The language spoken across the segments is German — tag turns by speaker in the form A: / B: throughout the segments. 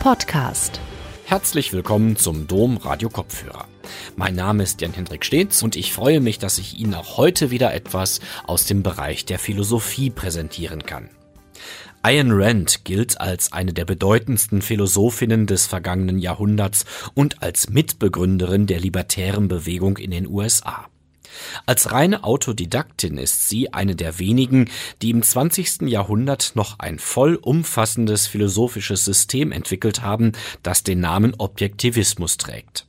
A: Podcast.
B: Herzlich willkommen zum Dom Radio Kopfhörer. Mein Name ist Jan-Hendrik Steetz und ich freue mich, dass ich Ihnen auch heute wieder etwas aus dem Bereich der Philosophie präsentieren kann. Ayn Rand gilt als eine der bedeutendsten Philosophinnen des vergangenen Jahrhunderts und als Mitbegründerin der libertären Bewegung in den USA. Als reine Autodidaktin ist sie eine der wenigen, die im 20. Jahrhundert noch ein vollumfassendes philosophisches System entwickelt haben, das den Namen Objektivismus trägt.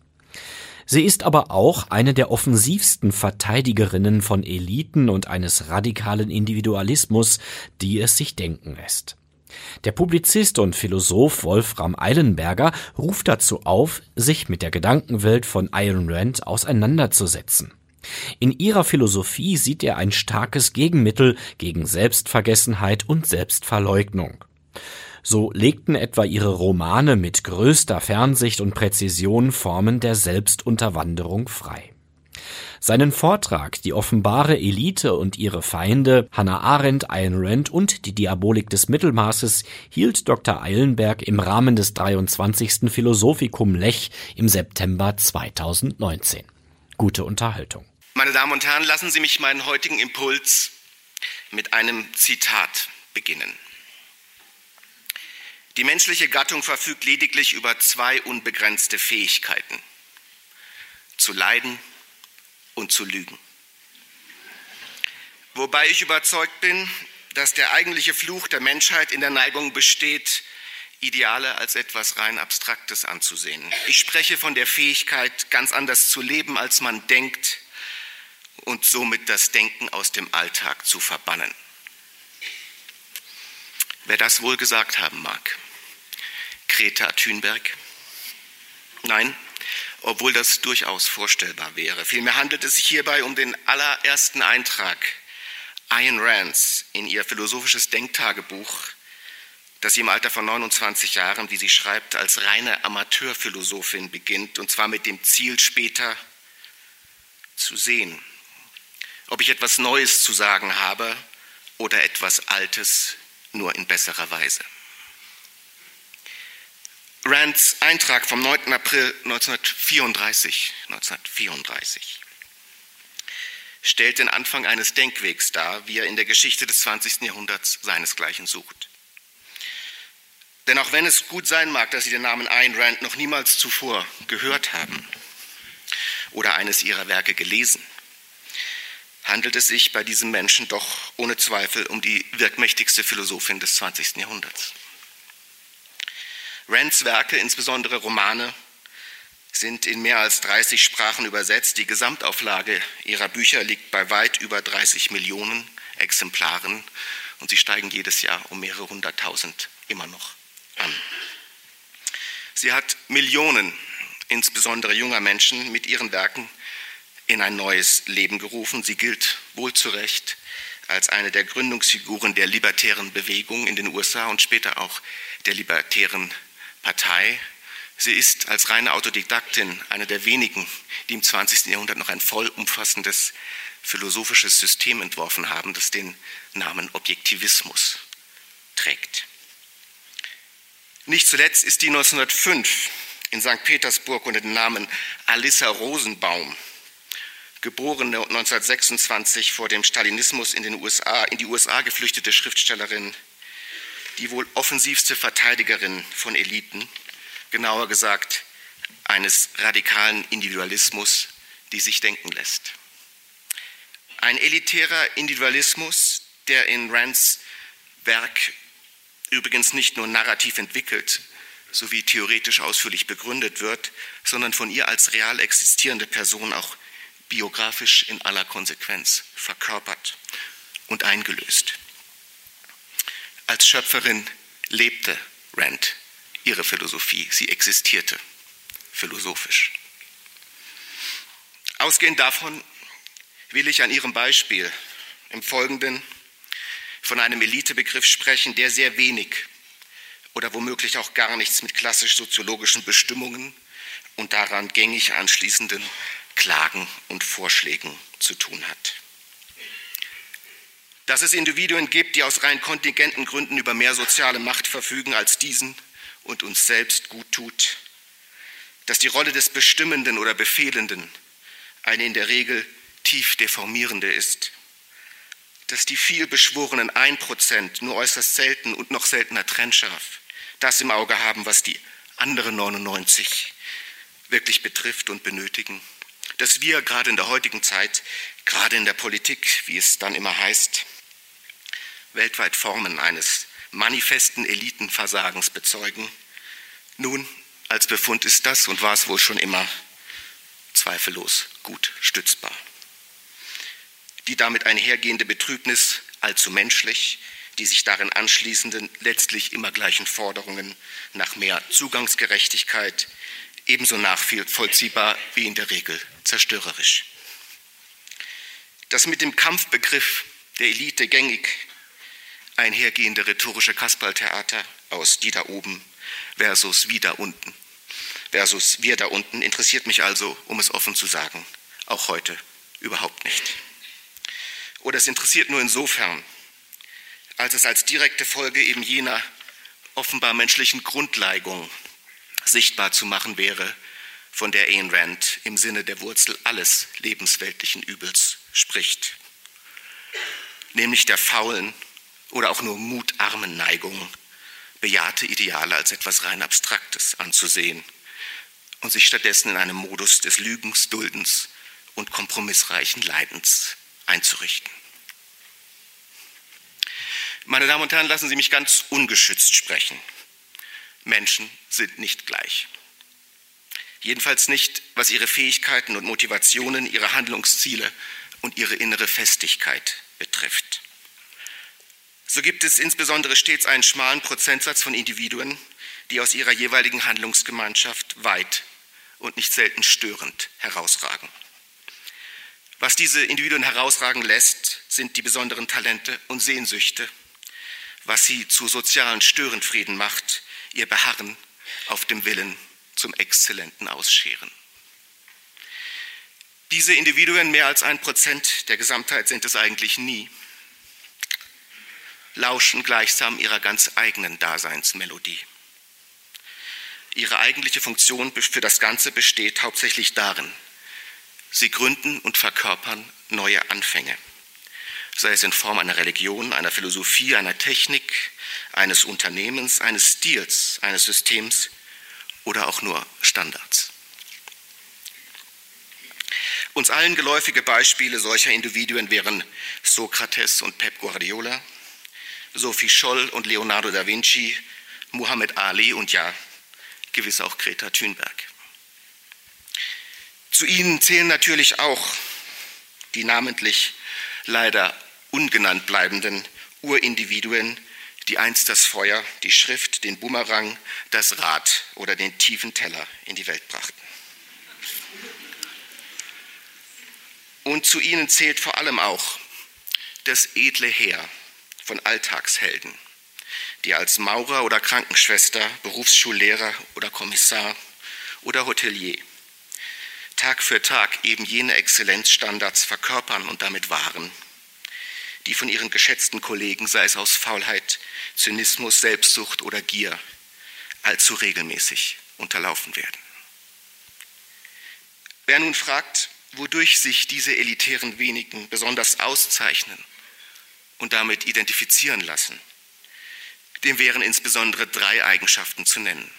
B: Sie ist aber auch eine der offensivsten Verteidigerinnen von Eliten und eines radikalen Individualismus, die es sich denken lässt. Der Publizist und Philosoph Wolfram Eilenberger ruft dazu auf, sich mit der Gedankenwelt von Ayn Rand auseinanderzusetzen. In ihrer Philosophie sieht er ein starkes Gegenmittel gegen Selbstvergessenheit und Selbstverleugnung. So legten etwa ihre Romane mit größter Fernsicht und Präzision Formen der Selbstunterwanderung frei. Seinen Vortrag Die offenbare Elite und ihre Feinde, Hannah Arendt, Ayn Rand und die Diabolik des Mittelmaßes hielt Dr. Eilenberg im Rahmen des 23. Philosophikum Lech im September 2019. Gute Unterhaltung.
C: Meine Damen und Herren, lassen Sie mich meinen heutigen Impuls mit einem Zitat beginnen. Die menschliche Gattung verfügt lediglich über zwei unbegrenzte Fähigkeiten, zu leiden und zu lügen. Wobei ich überzeugt bin, dass der eigentliche Fluch der Menschheit in der Neigung besteht, Ideale als etwas rein Abstraktes anzusehen. Ich spreche von der Fähigkeit, ganz anders zu leben, als man denkt, und somit das Denken aus dem Alltag zu verbannen. Wer das wohl gesagt haben mag? Greta Thunberg? Nein, obwohl das durchaus vorstellbar wäre. Vielmehr handelt es sich hierbei um den allerersten Eintrag Ayn Rands in ihr philosophisches Denktagebuch, das sie im Alter von 29 Jahren, wie sie schreibt, als reine Amateurphilosophin beginnt, und zwar mit dem Ziel später zu sehen, ob ich etwas Neues zu sagen habe oder etwas Altes nur in besserer Weise. Rands Eintrag vom 9. April 1934, 1934 stellt den Anfang eines Denkwegs dar, wie er in der Geschichte des 20. Jahrhunderts seinesgleichen sucht. Denn auch wenn es gut sein mag, dass Sie den Namen Ayn Rand noch niemals zuvor gehört haben oder eines ihrer Werke gelesen, handelt es sich bei diesem Menschen doch ohne Zweifel um die wirkmächtigste Philosophin des 20. Jahrhunderts. Rands Werke, insbesondere Romane, sind in mehr als 30 Sprachen übersetzt. Die Gesamtauflage ihrer Bücher liegt bei weit über 30 Millionen Exemplaren und sie steigen jedes Jahr um mehrere hunderttausend immer noch an. Sie hat Millionen, insbesondere junger Menschen, mit ihren Werken in ein neues Leben gerufen. Sie gilt wohl zu Recht als eine der Gründungsfiguren der libertären Bewegung in den USA und später auch der libertären Partei. Sie ist als reine Autodidaktin eine der wenigen, die im 20. Jahrhundert noch ein vollumfassendes philosophisches System entworfen haben, das den Namen Objektivismus trägt. Nicht zuletzt ist die 1905 in St. Petersburg unter dem Namen Alissa Rosenbaum geborene 1926 vor dem Stalinismus in, den USA, in die USA geflüchtete Schriftstellerin, die wohl offensivste Verteidigerin von Eliten, genauer gesagt eines radikalen Individualismus, die sich denken lässt. Ein elitärer Individualismus, der in Rands Werk übrigens nicht nur narrativ entwickelt sowie theoretisch ausführlich begründet wird, sondern von ihr als real existierende Person auch biografisch in aller Konsequenz verkörpert und eingelöst. Als Schöpferin lebte Rand ihre Philosophie, sie existierte philosophisch. Ausgehend davon will ich an ihrem Beispiel im Folgenden von einem Elitebegriff sprechen, der sehr wenig oder womöglich auch gar nichts mit klassisch-soziologischen Bestimmungen und daran gängig anschließenden Klagen und Vorschlägen zu tun hat. Dass es Individuen gibt, die aus rein kontingenten Gründen über mehr soziale Macht verfügen als diesen und uns selbst gut tut, dass die Rolle des Bestimmenden oder Befehlenden eine in der Regel tief deformierende ist, dass die vielbeschworenen 1% nur äußerst selten und noch seltener trennscharf das im Auge haben, was die anderen 99 wirklich betrifft und benötigen, dass wir gerade in der heutigen Zeit, gerade in der Politik, wie es dann immer heißt, weltweit Formen eines manifesten Elitenversagens bezeugen. Nun, als Befund ist das und war es wohl schon immer zweifellos gut stützbar. Die damit einhergehende Betrübnis allzu menschlich, die sich darin anschließenden letztlich immer gleichen Forderungen nach mehr Zugangsgerechtigkeit ebenso nachvollziehbar wie in der Regel zerstörerisch. Das mit dem Kampfbegriff der Elite gängig einhergehende rhetorische Kasperltheater aus die da oben versus wie da unten versus wir da unten interessiert mich also, um es offen zu sagen, auch heute überhaupt nicht. Oder es interessiert nur insofern, als es als direkte Folge eben jener offenbar menschlichen Grundleigung sichtbar zu machen wäre, von der Ayn Rand im Sinne der Wurzel alles lebensweltlichen Übels spricht, nämlich der faulen oder auch nur mutarmen Neigung, bejahte Ideale als etwas rein Abstraktes anzusehen und sich stattdessen in einem Modus des Lügens, Duldens und kompromissreichen Leidens einzurichten. Meine Damen und Herren, lassen Sie mich ganz ungeschützt sprechen. Menschen sind nicht gleich. Jedenfalls nicht, was ihre Fähigkeiten und Motivationen, ihre Handlungsziele und ihre innere Festigkeit betrifft. So gibt es insbesondere stets einen schmalen Prozentsatz von Individuen, die aus ihrer jeweiligen Handlungsgemeinschaft weit und nicht selten störend herausragen. Was diese Individuen herausragen lässt, sind die besonderen Talente und Sehnsüchte. Was sie zu sozialen Störenfrieden macht, ihr Beharren auf dem Willen zum exzellenten Ausscheren. Diese Individuen, mehr als ein Prozent der Gesamtheit sind es eigentlich nie, lauschen gleichsam ihrer ganz eigenen Daseinsmelodie. Ihre eigentliche Funktion für das Ganze besteht hauptsächlich darin, sie gründen und verkörpern neue Anfänge, sei es in Form einer Religion, einer Philosophie, einer Technik, eines Unternehmens, eines Stils, eines Systems oder auch nur Standards. Uns allen geläufige Beispiele solcher Individuen wären Sokrates und Pep Guardiola, Sophie Scholl und Leonardo da Vinci, Muhammad Ali und ja, gewiss auch Greta Thunberg. Zu ihnen zählen natürlich auch die namentlich leider ungenannt bleibenden Urindividuen, die einst das Feuer, die Schrift, den Bumerang, das Rad oder den tiefen Teller in die Welt brachten. Und zu ihnen zählt vor allem auch das edle Heer von Alltagshelden, die als Maurer oder Krankenschwester, Berufsschullehrer oder Kommissar oder Hotelier Tag für Tag eben jene Exzellenzstandards verkörpern und damit wahren, die von ihren geschätzten Kollegen, sei es aus Faulheit, Zynismus, Selbstsucht oder Gier, allzu regelmäßig unterlaufen werden. Wer nun fragt, wodurch sich diese elitären wenigen besonders auszeichnen und damit identifizieren lassen, dem wären insbesondere drei Eigenschaften zu nennen.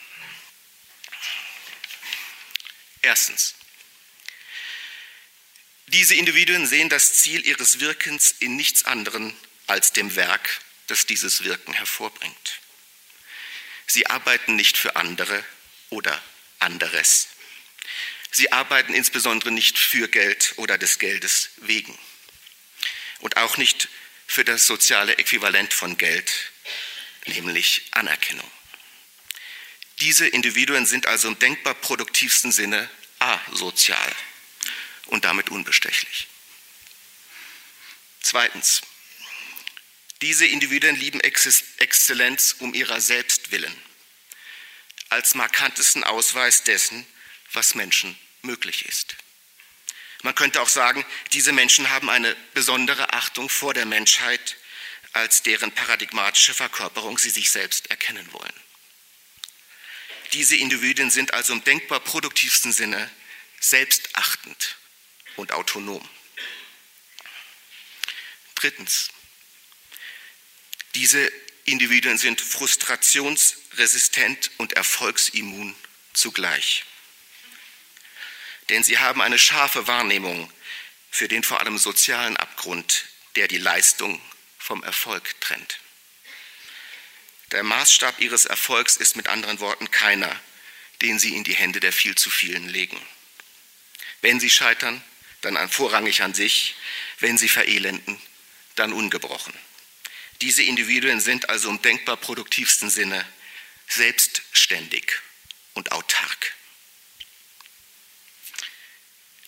C: Erstens. Diese Individuen sehen das Ziel ihres Wirkens in nichts anderem als dem Werk, das dieses Wirken hervorbringt. Sie arbeiten nicht für andere oder anderes. Sie arbeiten insbesondere nicht für Geld oder des Geldes wegen und auch nicht für das soziale Äquivalent von Geld, nämlich Anerkennung. Diese Individuen sind also im denkbar produktivsten Sinne asozial und damit unbestechlich. Zweitens, diese Individuen lieben Exzellenz um ihrer selbst willen, als markantesten Ausweis dessen, was Menschen möglich ist. Man könnte auch sagen, diese Menschen haben eine besondere Achtung vor der Menschheit als deren paradigmatische Verkörperung sie sich selbst erkennen wollen. Diese Individuen sind also im denkbar produktivsten Sinne selbstachtend und autonom. Drittens, diese Individuen sind frustrationsresistent und erfolgsimmun zugleich. Denn sie haben eine scharfe Wahrnehmung für den vor allem sozialen Abgrund, der die Leistung vom Erfolg trennt. Der Maßstab ihres Erfolgs ist mit anderen Worten keiner, den sie in die Hände der viel zu vielen legen. Wenn sie scheitern, dann vorrangig an sich, wenn sie verelenden, dann ungebrochen. Diese Individuen sind also im denkbar produktivsten Sinne selbstständig und autark.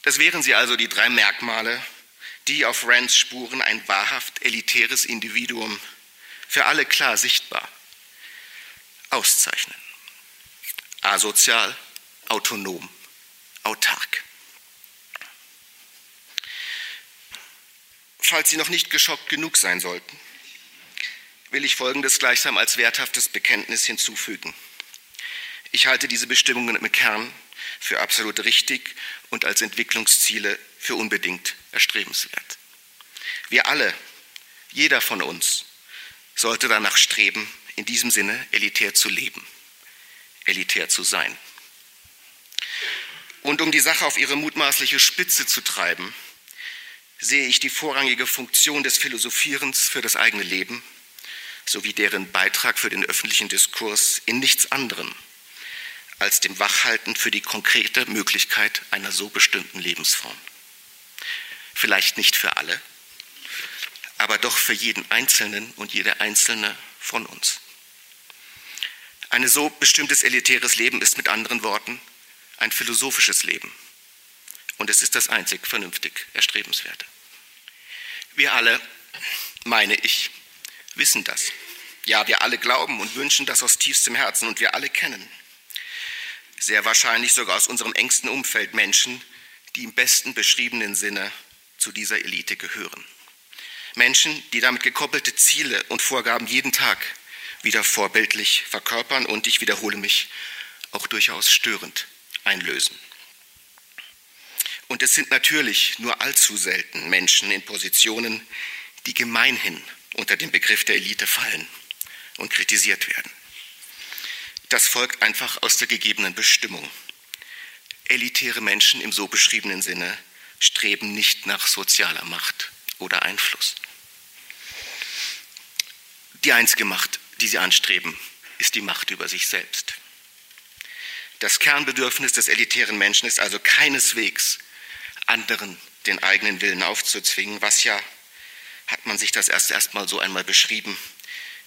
C: Das wären sie also die drei Merkmale, die auf Rands Spuren ein wahrhaft elitäres Individuum für alle klar sichtbar auszeichnen. Asozial, autonom, autark. Falls Sie noch nicht geschockt genug sein sollten, will ich Folgendes gleichsam als werthaftes Bekenntnis hinzufügen. Ich halte diese Bestimmungen im Kern für absolut richtig und als Entwicklungsziele für unbedingt erstrebenswert. Wir alle, jeder von uns, sollte danach streben, in diesem Sinne elitär zu leben, elitär zu sein. Und um die Sache auf ihre mutmaßliche Spitze zu treiben, sehe ich die vorrangige Funktion des Philosophierens für das eigene Leben sowie deren Beitrag für den öffentlichen Diskurs in nichts anderem als dem Wachhalten für die konkrete Möglichkeit einer so bestimmten Lebensform. Vielleicht nicht für alle, aber doch für jeden Einzelnen und jede Einzelne von uns. Ein so bestimmtes elitäres Leben ist mit anderen Worten ein philosophisches Leben. Und es ist das einzig vernünftig Erstrebenswerte. Wir alle, meine ich, wissen das. Ja, wir alle glauben und wünschen das aus tiefstem Herzen und wir alle kennen. Sehr wahrscheinlich sogar aus unserem engsten Umfeld Menschen, die im besten beschriebenen Sinne zu dieser Elite gehören. Menschen, die damit gekoppelte Ziele und Vorgaben jeden Tag wieder vorbildlich verkörpern und, ich wiederhole mich, auch durchaus störend einlösen. Und es sind natürlich nur allzu selten Menschen in Positionen, die gemeinhin unter den Begriff der Elite fallen und kritisiert werden. Das folgt einfach aus der gegebenen Bestimmung. Elitäre Menschen im so beschriebenen Sinne streben nicht nach sozialer Macht oder Einfluss. Die einzige Macht, die sie anstreben, ist die Macht über sich selbst. Das Kernbedürfnis des elitären Menschen ist also keineswegs, anderen den eigenen Willen aufzuzwingen, was ja hat man sich das erst erstmal so einmal beschrieben,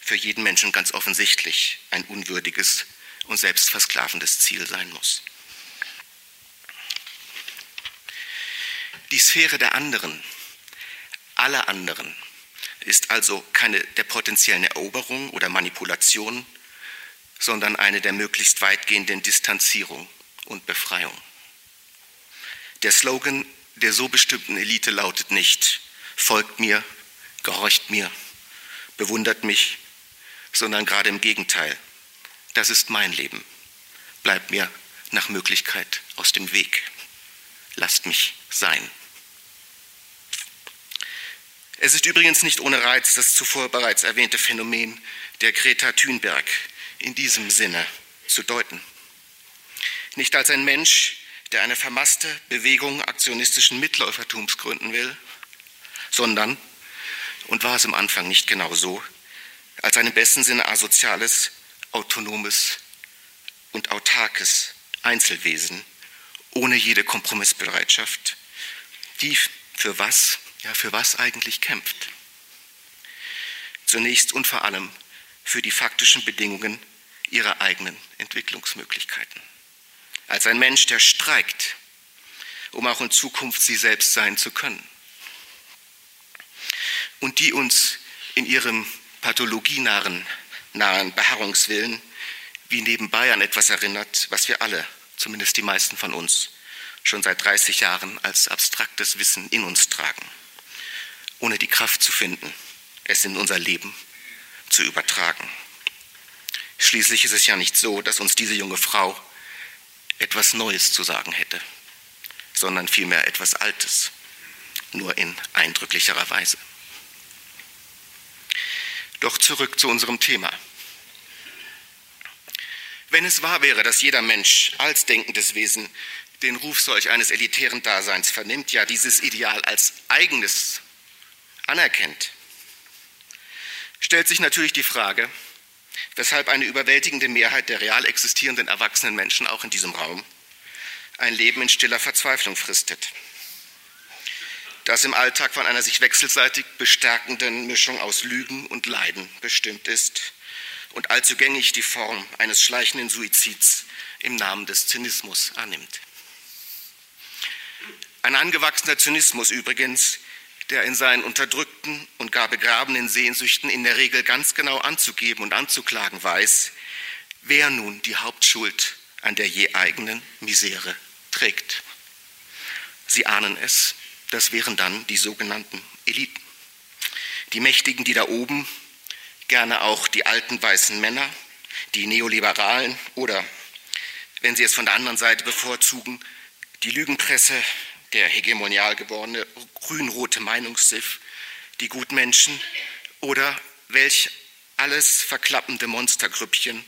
C: für jeden Menschen ganz offensichtlich ein unwürdiges und selbstversklavendes Ziel sein muss. Die Sphäre der anderen, aller anderen, ist also keine der potenziellen Eroberung oder Manipulation, sondern eine der möglichst weitgehenden Distanzierung und Befreiung. Der Slogan der so bestimmten Elite lautet nicht, folgt mir, gehorcht mir, bewundert mich, sondern gerade im Gegenteil. Das ist mein Leben. Bleibt mir nach Möglichkeit aus dem Weg. Lasst mich sein. Es ist übrigens nicht ohne Reiz, das zuvor bereits erwähnte Phänomen der Greta Thunberg in diesem Sinne zu deuten. Nicht als ein Mensch, der eine vermasste Bewegung aktionistischen Mitläufertums gründen will, sondern und war es im Anfang nicht genau so, als ein im besten Sinne asoziales, autonomes und autarkes Einzelwesen ohne jede Kompromissbereitschaft, die für was, ja für was eigentlich kämpft. Zunächst und vor allem für die faktischen Bedingungen ihrer eigenen Entwicklungsmöglichkeiten. Als ein Mensch, der streikt, um auch in Zukunft sie selbst sein zu können und die uns in ihrem pathologienahen nahen Beharrungswillen wie nebenbei an etwas erinnert, was wir alle, zumindest die meisten von uns, schon seit 30 Jahren als abstraktes Wissen in uns tragen, ohne die Kraft zu finden, es in unser Leben zu übertragen. Schließlich ist es ja nicht so, dass uns diese junge Frau etwas Neues zu sagen hätte, sondern vielmehr etwas Altes, nur in eindrücklicherer Weise. Doch zurück zu unserem Thema. Wenn es wahr wäre, dass jeder Mensch als denkendes Wesen den Ruf solch eines elitären Daseins vernimmt, ja dieses Ideal als eigenes anerkennt, stellt sich natürlich die Frage, weshalb eine überwältigende Mehrheit der real existierenden erwachsenen Menschen auch in diesem Raum ein Leben in stiller Verzweiflung fristet, das im Alltag von einer sich wechselseitig bestärkenden Mischung aus Lügen und Leiden bestimmt ist und allzu gängig die Form eines schleichenden Suizids im Namen des Zynismus annimmt. Ein angewachsener Zynismus übrigens, der in seinen unterdrückten und gar begrabenen Sehnsüchten in der Regel ganz genau anzugeben und anzuklagen weiß, wer nun die Hauptschuld an der je eigenen Misere trägt. Sie ahnen es, das wären dann die sogenannten Eliten. Die Mächtigen, die da oben, gerne auch die alten weißen Männer, die Neoliberalen oder, wenn sie es von der anderen Seite bevorzugen, die Lügenpresse, der hegemonial gewordene grün-rote Meinungssiff, die Gutmenschen oder welch alles verklappende Monstergrüppchen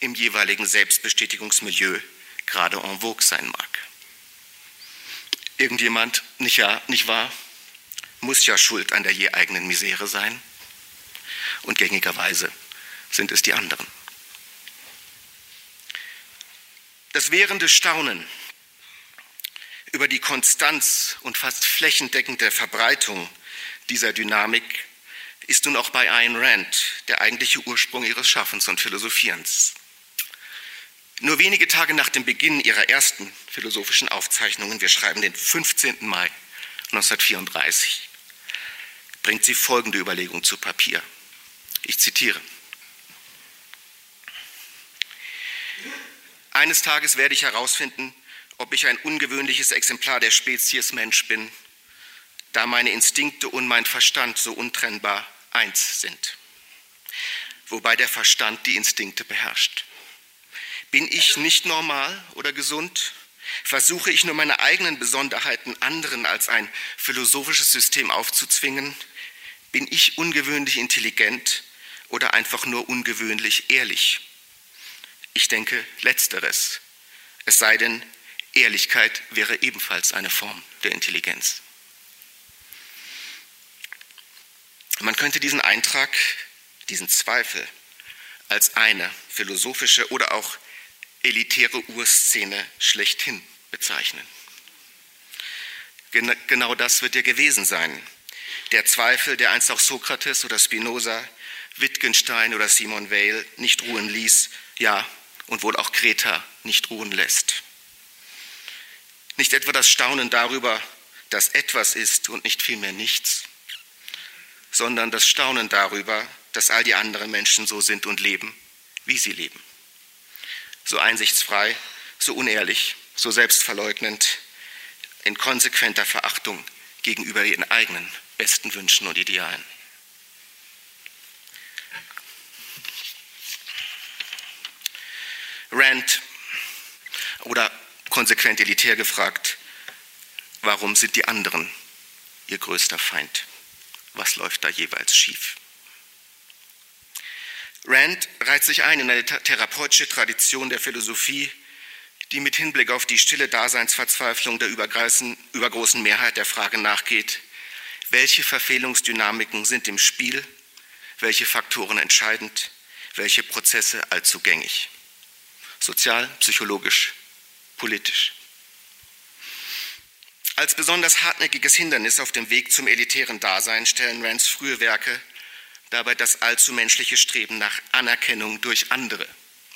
C: im jeweiligen Selbstbestätigungsmilieu gerade en vogue sein mag. Irgendjemand, nicht, ja, nicht wahr, muss ja schuld an der je eigenen Misere sein. Und gängigerweise sind es die anderen. Das währende Staunen über die Konstanz und fast flächendeckende Verbreitung dieser Dynamik ist nun auch bei Ayn Rand der eigentliche Ursprung ihres Schaffens und Philosophierens. Nur wenige Tage nach dem Beginn ihrer ersten philosophischen Aufzeichnungen, wir schreiben den 15. Mai 1934, bringt sie folgende Überlegung zu Papier. Ich zitiere. Eines Tages werde ich herausfinden, ob ich ein ungewöhnliches Exemplar der Spezies Mensch bin, da meine Instinkte und mein Verstand so untrennbar eins sind, wobei der Verstand die Instinkte beherrscht. Bin ich nicht normal oder gesund? Versuche ich nur meine eigenen Besonderheiten anderen als ein philosophisches System aufzuzwingen? Bin ich ungewöhnlich intelligent oder einfach nur ungewöhnlich ehrlich? Ich denke letzteres. Es sei denn, Ehrlichkeit wäre ebenfalls eine Form der Intelligenz. Man könnte diesen Eintrag, diesen Zweifel als eine philosophische oder auch elitäre Urszene schlechthin bezeichnen. Genau das wird ja gewesen sein. Der Zweifel, der einst auch Sokrates oder Spinoza, Wittgenstein oder Simon Weil nicht ruhen ließ, ja, und wohl auch Greta nicht ruhen lässt. Nicht etwa das Staunen darüber, dass etwas ist und nicht vielmehr nichts, sondern das Staunen darüber, dass all die anderen Menschen so sind und leben, wie sie leben. So einsichtsfrei, so unehrlich, so selbstverleugnend, in konsequenter Verachtung gegenüber ihren eigenen besten Wünschen und Idealen. Rand oder konsequent elitär gefragt, warum sind die anderen ihr größter Feind? Was läuft da jeweils schief? Rand reiht sich ein in eine therapeutische Tradition der Philosophie, die mit Hinblick auf die stille Daseinsverzweiflung der übergroßen Mehrheit der Frage nachgeht, welche Verfehlungsdynamiken sind im Spiel, welche Faktoren entscheidend, welche Prozesse allzu gängig. Sozial, psychologisch, politisch. Als besonders hartnäckiges Hindernis auf dem Weg zum elitären Dasein stellen Rands frühe Werke dabei das allzu menschliche Streben nach Anerkennung durch andere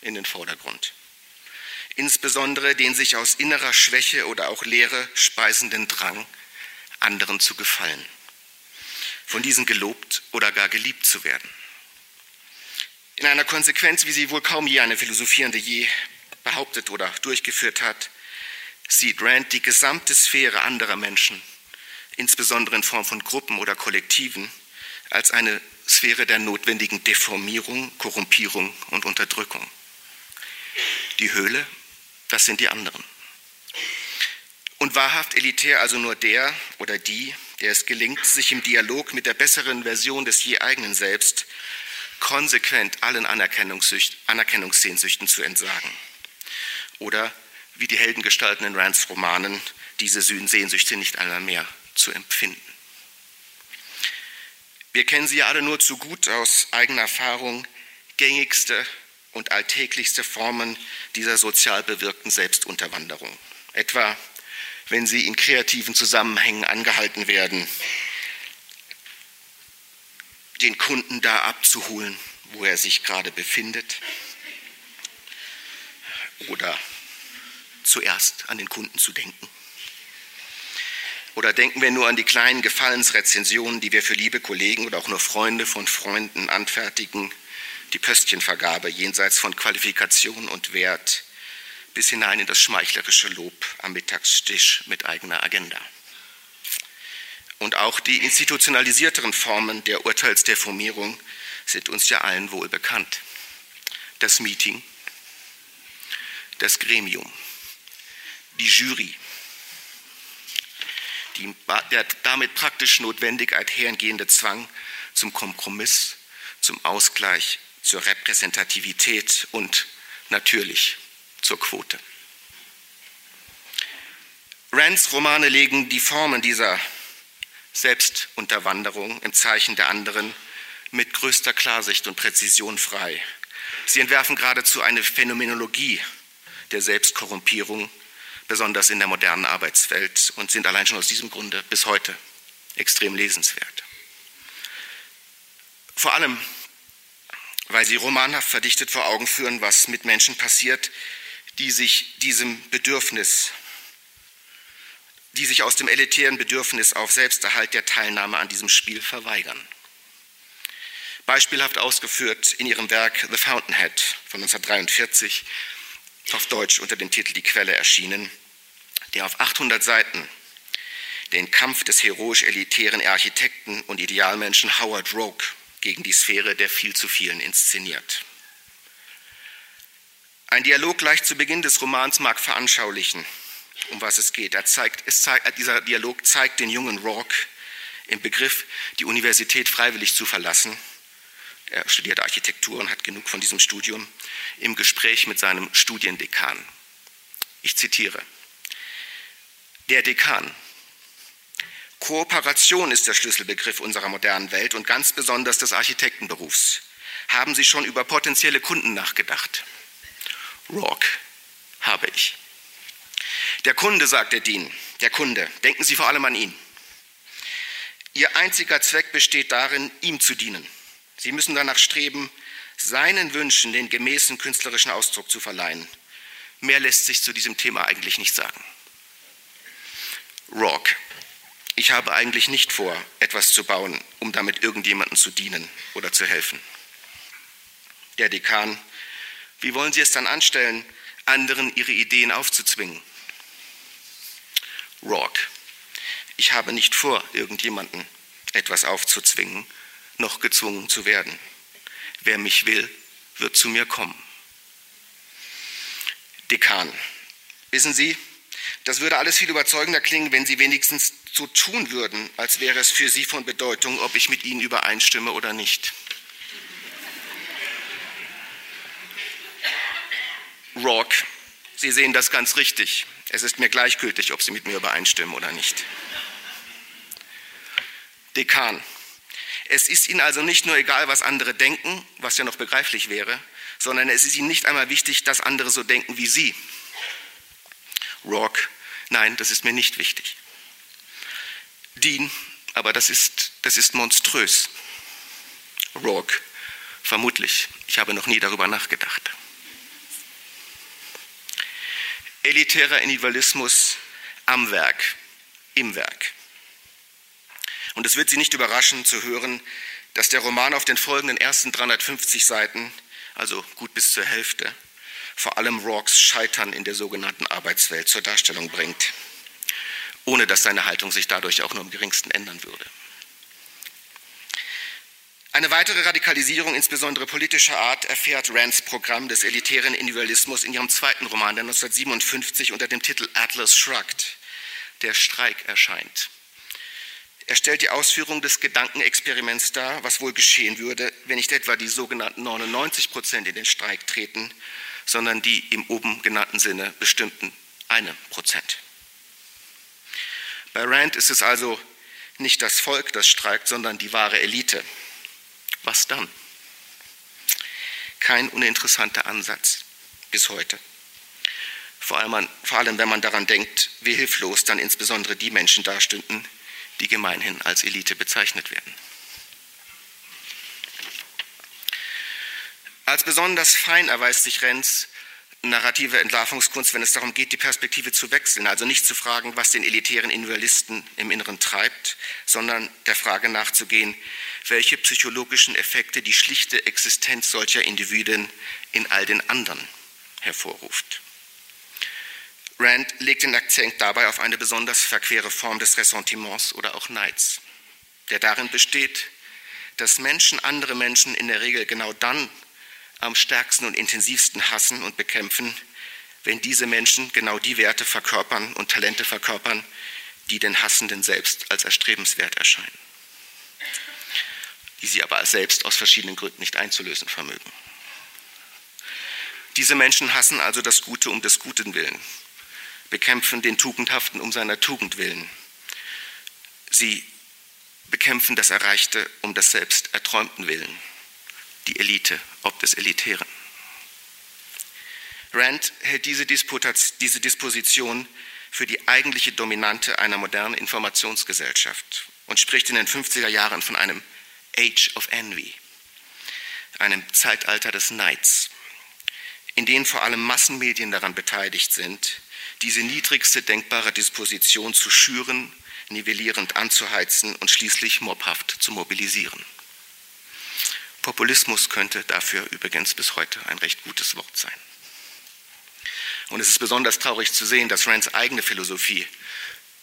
C: in den Vordergrund. Insbesondere den sich aus innerer Schwäche oder auch Leere speisenden Drang, anderen zu gefallen, von diesen gelobt oder gar geliebt zu werden. In einer Konsequenz, wie sie wohl kaum je eine Philosophierende je behauptet oder durchgeführt hat, sieht Rand die gesamte Sphäre anderer Menschen, insbesondere in Form von Gruppen oder Kollektiven, als eine Sphäre der notwendigen Deformierung, Korrumpierung und Unterdrückung. Die Höhle, das sind die anderen. Und wahrhaft elitär also nur der oder die, der es gelingt, sich im Dialog mit der besseren Version des je eigenen Selbst konsequent allen Anerkennungssehnsüchten zu entsagen. Oder wie die Heldengestalten in Rands Romanen, diese Sehnsüchte nicht einmal mehr zu empfinden. Wir kennen sie ja alle nur zu gut aus eigener Erfahrung, gängigste und alltäglichste Formen dieser sozial bewirkten Selbstunterwanderung. Etwa wenn sie in kreativen Zusammenhängen angehalten werden, den Kunden da abzuholen, wo er sich gerade befindet. Oder zuerst an den Kunden zu denken. Oder denken wir nur an die kleinen Gefallensrezensionen, die wir für liebe Kollegen oder auch nur Freunde von Freunden anfertigen, die Pöstchenvergabe jenseits von Qualifikation und Wert, bis hinein in das schmeichlerische Lob am Mittagstisch mit eigener Agenda. Und auch die institutionalisierteren Formen der Urteilsdeformierung sind uns ja allen wohl bekannt. Das Meeting, das Gremium, die Jury, die, der damit praktisch notwendig einhergehende Zwang zum Kompromiss, zum Ausgleich, zur Repräsentativität und natürlich zur Quote. Rands Romane legen die Formen dieser Selbstunterwanderung im Zeichen der anderen mit größter Klarsicht und Präzision frei. Sie entwerfen geradezu eine Phänomenologie der Selbstkorrumpierung, besonders in der modernen Arbeitswelt, und sind allein schon aus diesem Grunde bis heute extrem lesenswert. Vor allem, weil sie romanhaft verdichtet vor Augen führen, was mit Menschen passiert, die sich diesem Bedürfnis, die sich aus dem elitären Bedürfnis auf Selbsterhalt der Teilnahme an diesem Spiel verweigern. Beispielhaft ausgeführt in ihrem Werk The Fountainhead von 1943, auf Deutsch unter dem Titel Die Quelle erschienen, der auf 800 Seiten den Kampf des heroisch-elitären Architekten und Idealmenschen Howard Roke gegen die Sphäre der viel zu vielen inszeniert. Ein Dialog gleich zu Beginn des Romans mag veranschaulichen, um was es geht. Er zeigt, zeigt, dieser Dialog zeigt den jungen Rourke im Begriff, die Universität freiwillig zu verlassen. Er studiert Architektur und hat genug von diesem Studium im Gespräch mit seinem Studiendekan. Ich zitiere. Der Dekan. Kooperation ist der Schlüsselbegriff unserer modernen Welt und ganz besonders des Architektenberufs. Haben Sie schon über potenzielle Kunden nachgedacht? Rock habe ich. Der Kunde, sagt der Dean, der Kunde, denken Sie vor allem an ihn. Ihr einziger Zweck besteht darin, ihm zu dienen. Sie müssen danach streben, seinen Wünschen den gemäßen künstlerischen Ausdruck zu verleihen. Mehr lässt sich zu diesem Thema eigentlich nicht sagen. Rock. Ich habe eigentlich nicht vor, etwas zu bauen, um damit irgendjemandem zu dienen oder zu helfen. Der Dekan. Wie wollen Sie es dann anstellen, anderen ihre Ideen aufzuzwingen? Rock. Ich habe nicht vor, irgendjemanden etwas aufzuzwingen, noch gezwungen zu werden. Wer mich will, wird zu mir kommen. Dekan. Wissen Sie, das würde alles viel überzeugender klingen, wenn Sie wenigstens so tun würden, als wäre es für Sie von Bedeutung, ob ich mit Ihnen übereinstimme oder nicht. Rock, Sie sehen das ganz richtig. Es ist mir gleichgültig, ob Sie mit mir übereinstimmen oder nicht. Dekan, es ist Ihnen also nicht nur egal, was andere denken, was ja noch begreiflich wäre, sondern es ist Ihnen nicht einmal wichtig, dass andere so denken wie Sie. Rock, nein, das ist mir nicht wichtig. Dean, aber das ist, das ist monströs. Rock, vermutlich, ich habe noch nie darüber nachgedacht. elitärer Individualismus am Werk, im Werk. Und es wird Sie nicht überraschen zu hören, dass der Roman auf den folgenden ersten 350 Seiten, also gut bis zur Hälfte, vor allem Rocks Scheitern in der sogenannten Arbeitswelt zur Darstellung bringt, ohne dass seine Haltung sich dadurch auch nur im geringsten ändern würde. Eine weitere Radikalisierung, insbesondere politischer Art, erfährt Rands Programm des elitären Individualismus in ihrem zweiten Roman, der 1957 unter dem Titel Atlas Shrugged, der Streik erscheint. Er stellt die Ausführung des Gedankenexperiments dar, was wohl geschehen würde, wenn nicht etwa die sogenannten 99 Prozent in den Streik treten, sondern die im oben genannten Sinne bestimmten eine Prozent. Bei Rand ist es also nicht das Volk, das streikt, sondern die wahre Elite. Was dann? Kein uninteressanter Ansatz bis heute. Vor allem, vor allem, wenn man daran denkt, wie hilflos dann insbesondere die Menschen dastünden, die gemeinhin als Elite bezeichnet werden. Als besonders fein erweist sich Renz narrative Entlarvungskunst, wenn es darum geht, die Perspektive zu wechseln, also nicht zu fragen, was den elitären Individualisten im Inneren treibt, sondern der Frage nachzugehen, welche psychologischen Effekte die schlichte Existenz solcher Individuen in all den anderen hervorruft. Rand legt den Akzent dabei auf eine besonders verquere Form des Ressentiments oder auch Neids, der darin besteht, dass Menschen andere Menschen in der Regel genau dann am stärksten und intensivsten hassen und bekämpfen, wenn diese Menschen genau die Werte verkörpern und Talente verkörpern, die den Hassenden selbst als erstrebenswert erscheinen, die sie aber selbst aus verschiedenen Gründen nicht einzulösen vermögen. Diese Menschen hassen also das Gute um des Guten willen, bekämpfen den Tugendhaften um seiner Tugend willen. Sie bekämpfen das Erreichte um des selbst Erträumten willen die Elite, ob des Elitären. Rand hält diese, diese Disposition für die eigentliche Dominante einer modernen Informationsgesellschaft und spricht in den 50er Jahren von einem Age of Envy, einem Zeitalter des Neids, in dem vor allem Massenmedien daran beteiligt sind, diese niedrigste denkbare Disposition zu schüren, nivellierend anzuheizen und schließlich mobhaft zu mobilisieren. Populismus könnte dafür übrigens bis heute ein recht gutes Wort sein. Und es ist besonders traurig zu sehen, dass Rands eigene Philosophie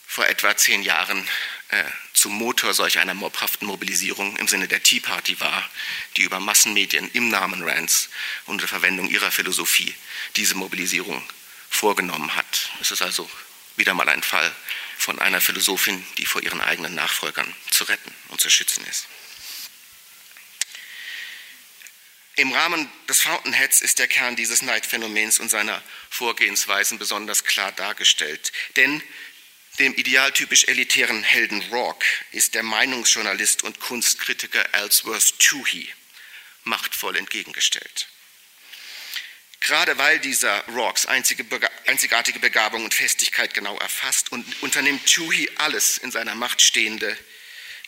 C: vor etwa zehn Jahren äh, zum Motor solch einer mobhaften Mobilisierung im Sinne der Tea Party war, die über Massenmedien im Namen Rands unter Verwendung ihrer Philosophie diese Mobilisierung vorgenommen hat. Es ist also wieder mal ein Fall von einer Philosophin, die vor ihren eigenen Nachfolgern zu retten und zu schützen ist. Im Rahmen des Fountainheads ist der Kern dieses Neidphänomens und seiner Vorgehensweisen besonders klar dargestellt. Denn dem idealtypisch elitären Helden Rock ist der Meinungsjournalist und Kunstkritiker Ellsworth Toohey machtvoll entgegengestellt. Gerade weil dieser einzige, einzigartige Begabung und Festigkeit genau erfasst und unternimmt Toohey alles in seiner Macht Stehende,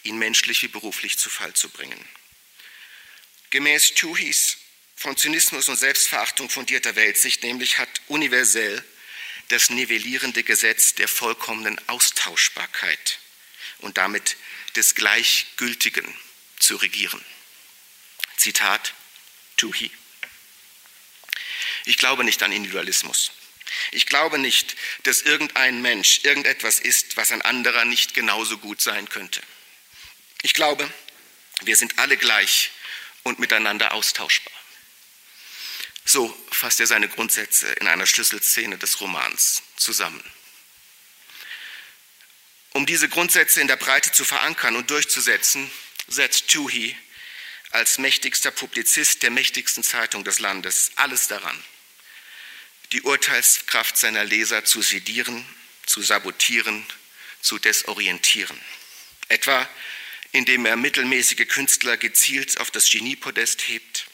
C: ihn menschlich wie beruflich zu Fall zu bringen. Gemäß Tuhis von Zynismus und Selbstverachtung fundierter Weltsicht nämlich hat universell das nivellierende Gesetz der vollkommenen Austauschbarkeit und damit des Gleichgültigen zu regieren. Zitat Tuhi. Ich glaube nicht an Individualismus. Ich glaube nicht, dass irgendein Mensch irgendetwas ist, was ein anderer nicht genauso gut sein könnte. Ich glaube, wir sind alle gleich und miteinander austauschbar. So fasst er seine Grundsätze in einer Schlüsselszene des Romans zusammen. Um diese Grundsätze in der Breite zu verankern und durchzusetzen, setzt Tuhi als mächtigster Publizist der mächtigsten Zeitung des Landes alles daran, die Urteilskraft seiner Leser zu sedieren, zu sabotieren, zu desorientieren. Etwa indem er mittelmäßige Künstler gezielt auf das Geniepodest hebt,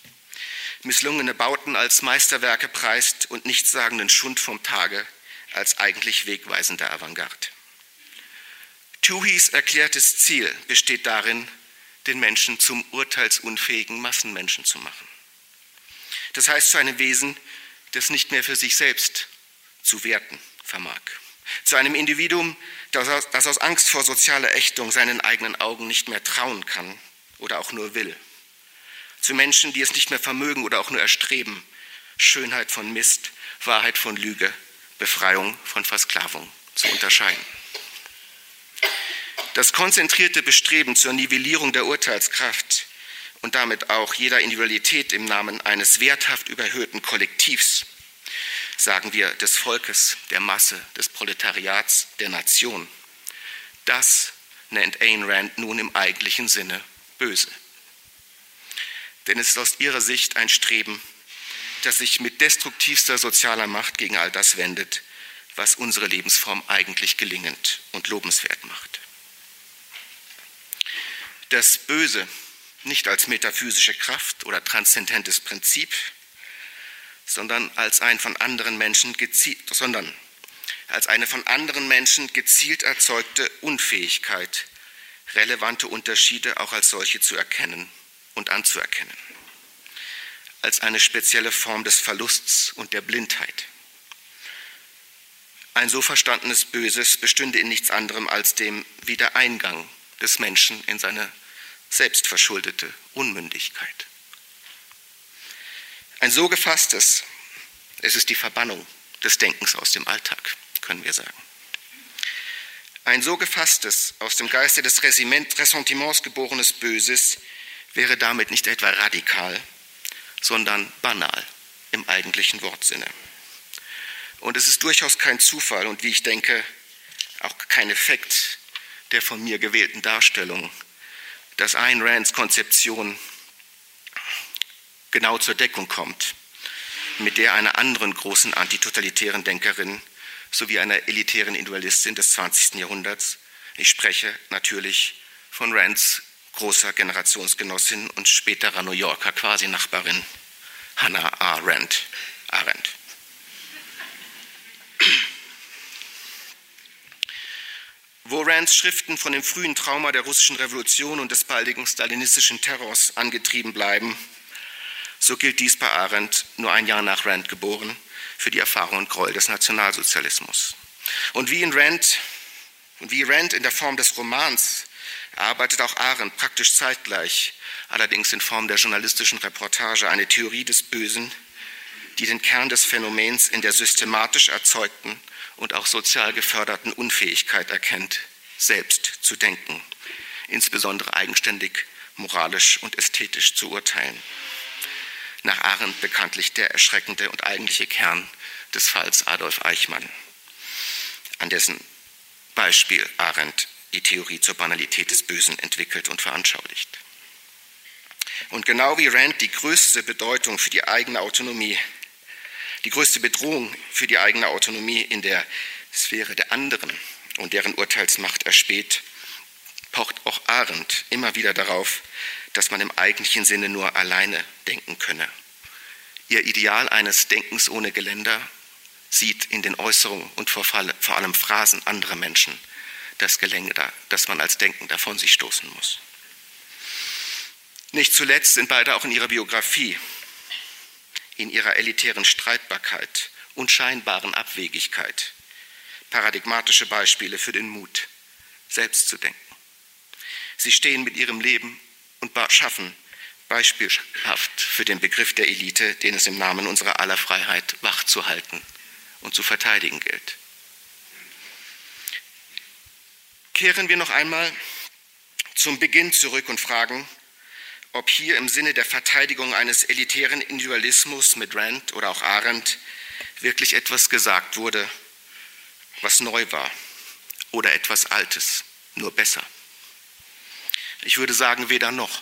C: misslungene Bauten als Meisterwerke preist und nichtssagenden Schund vom Tage als eigentlich wegweisende Avantgarde. Tuhis erklärtes Ziel besteht darin, den Menschen zum urteilsunfähigen Massenmenschen zu machen. Das heißt zu einem Wesen, das nicht mehr für sich selbst zu werten vermag. Zu einem Individuum, das aus Angst vor sozialer Ächtung seinen eigenen Augen nicht mehr trauen kann oder auch nur will. Zu Menschen, die es nicht mehr vermögen oder auch nur erstreben, Schönheit von Mist, Wahrheit von Lüge, Befreiung von Versklavung zu unterscheiden. Das konzentrierte Bestreben zur Nivellierung der Urteilskraft und damit auch jeder Individualität im Namen eines werthaft überhöhten Kollektivs, sagen wir des Volkes, der Masse, des Proletariats, der Nation. Das nennt Ayn Rand nun im eigentlichen Sinne böse. Denn es ist aus ihrer Sicht ein Streben, das sich mit destruktivster sozialer Macht gegen all das wendet, was unsere Lebensform eigentlich gelingend und lobenswert macht. Das Böse nicht als metaphysische Kraft oder transzendentes Prinzip, sondern als ein von anderen Menschen gezielt, sondern als eine von anderen Menschen gezielt erzeugte Unfähigkeit, relevante Unterschiede auch als solche zu erkennen und anzuerkennen, als eine spezielle Form des Verlusts und der Blindheit. Ein so verstandenes Böses bestünde in nichts anderem als dem Wiedereingang des Menschen in seine selbstverschuldete Unmündigkeit. Ein so gefasstes, es ist die Verbannung des Denkens aus dem Alltag, können wir sagen. Ein so gefasstes, aus dem Geiste des Ressentiments geborenes Böses wäre damit nicht etwa radikal, sondern banal im eigentlichen Wortsinne. Und es ist durchaus kein Zufall und wie ich denke, auch kein Effekt der von mir gewählten Darstellung, dass Ayn Rands Konzeption genau zur Deckung kommt mit der einer anderen großen antitotalitären Denkerin sowie einer elitären Individualistin des 20. Jahrhunderts. Ich spreche natürlich von Rands großer Generationsgenossin und späterer New Yorker Quasi-Nachbarin Hannah Arendt. Arendt. Wo Rands Schriften von dem frühen Trauma der russischen Revolution und des baldigen stalinistischen Terrors angetrieben bleiben, so gilt dies bei Arendt, nur ein Jahr nach Rand geboren, für die Erfahrung und Gräuel des Nationalsozialismus. Und wie in Rand, und wie Rand in der Form des Romans erarbeitet auch Arendt praktisch zeitgleich, allerdings in Form der journalistischen Reportage, eine Theorie des Bösen, die den Kern des Phänomens in der systematisch erzeugten und auch sozial geförderten Unfähigkeit erkennt, selbst zu denken, insbesondere eigenständig, moralisch und ästhetisch zu urteilen. Nach Arendt bekanntlich der erschreckende und eigentliche Kern des Falls Adolf Eichmann, an dessen Beispiel Arendt die Theorie zur Banalität des Bösen entwickelt und veranschaulicht. Und genau wie Rand die größte Bedeutung für die eigene Autonomie die größte Bedrohung für die eigene Autonomie in der Sphäre der anderen und deren Urteilsmacht erspäht, pocht auch Arendt immer wieder darauf, dass man im eigentlichen Sinne nur alleine denken könne. Ihr Ideal eines Denkens ohne Geländer sieht in den Äußerungen und vor allem Phrasen anderer Menschen das Geländer, das man als Denkender von sich stoßen muss. Nicht zuletzt sind beide auch in ihrer Biografie in ihrer elitären Streitbarkeit und scheinbaren Abwegigkeit paradigmatische Beispiele für den Mut, selbst zu denken. Sie stehen mit ihrem Leben und schaffen beispielhaft für den Begriff der Elite, den es im Namen unserer aller Freiheit wachzuhalten und zu verteidigen gilt. Kehren wir noch einmal zum Beginn zurück und fragen, ob hier im Sinne der Verteidigung eines elitären Individualismus mit Rand oder auch Arendt wirklich etwas gesagt wurde, was neu war oder etwas Altes, nur besser. Ich würde sagen, weder noch.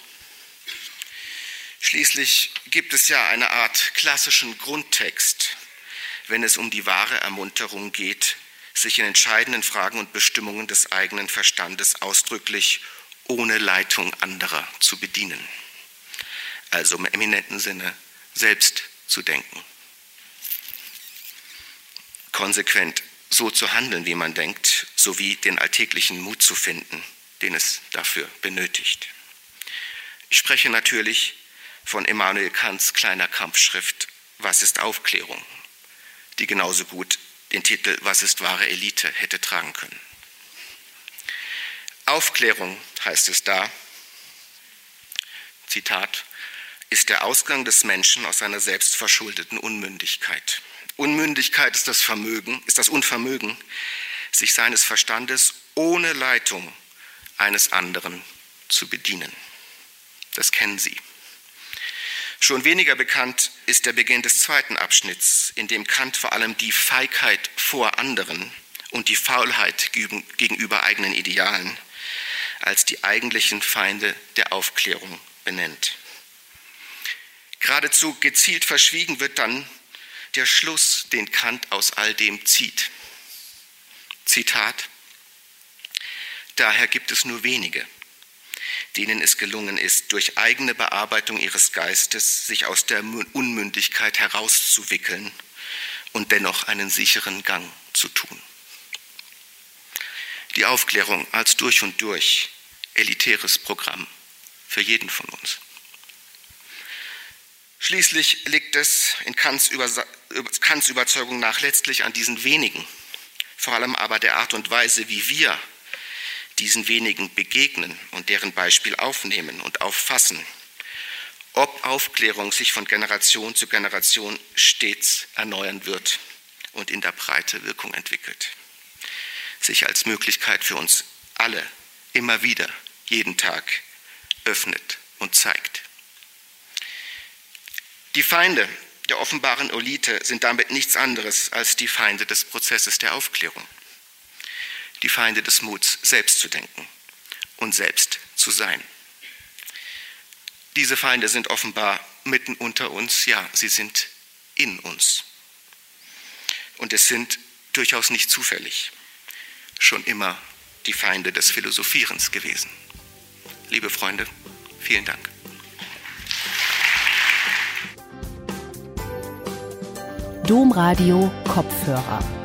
C: Schließlich gibt es ja eine Art klassischen Grundtext, wenn es um die wahre Ermunterung geht, sich in entscheidenden Fragen und Bestimmungen des eigenen Verstandes ausdrücklich ohne Leitung anderer zu bedienen. Also im eminenten Sinne selbst zu denken. Konsequent so zu handeln, wie man denkt, sowie den alltäglichen Mut zu finden, den es dafür benötigt. Ich spreche natürlich von Immanuel Kants kleiner Kampfschrift Was ist Aufklärung, die genauso gut den Titel Was ist wahre Elite hätte tragen können. Aufklärung heißt es da, Zitat, ist der Ausgang des Menschen aus seiner selbstverschuldeten Unmündigkeit. Unmündigkeit ist das Vermögen, ist das Unvermögen, sich seines Verstandes ohne Leitung eines anderen zu bedienen. Das kennen Sie. Schon weniger bekannt ist der Beginn des zweiten Abschnitts, in dem Kant vor allem die Feigheit vor anderen und die Faulheit gegenüber eigenen Idealen als die eigentlichen Feinde der Aufklärung benennt. Geradezu gezielt verschwiegen wird dann der Schluss, den Kant aus all dem zieht. Zitat, daher gibt es nur wenige, denen es gelungen ist, durch eigene Bearbeitung ihres Geistes sich aus der Unmündigkeit herauszuwickeln und dennoch einen sicheren Gang zu tun. Die Aufklärung als durch und durch elitäres Programm für jeden von uns. Schließlich liegt es in Kants, Kants, Überzeugung nach letztlich an diesen wenigen, vor allem aber der Art und Weise, wie wir diesen wenigen begegnen und deren Beispiel aufnehmen und auffassen, ob Aufklärung sich von Generation zu Generation stets erneuern wird und in der Breite Wirkung entwickelt, sich als Möglichkeit für uns alle immer wieder, jeden Tag öffnet und zeigt. Die Feinde der offenbaren Elite sind damit nichts anderes als die Feinde des Prozesses der Aufklärung die Feinde des Muts, selbst zu denken und selbst zu sein. Diese Feinde sind offenbar mitten unter uns, ja, sie sind in uns. Und es sind durchaus nicht zufällig schon immer die Feinde des Philosophierens gewesen. Liebe Freunde, vielen Dank.
A: Domradio Kopfhörer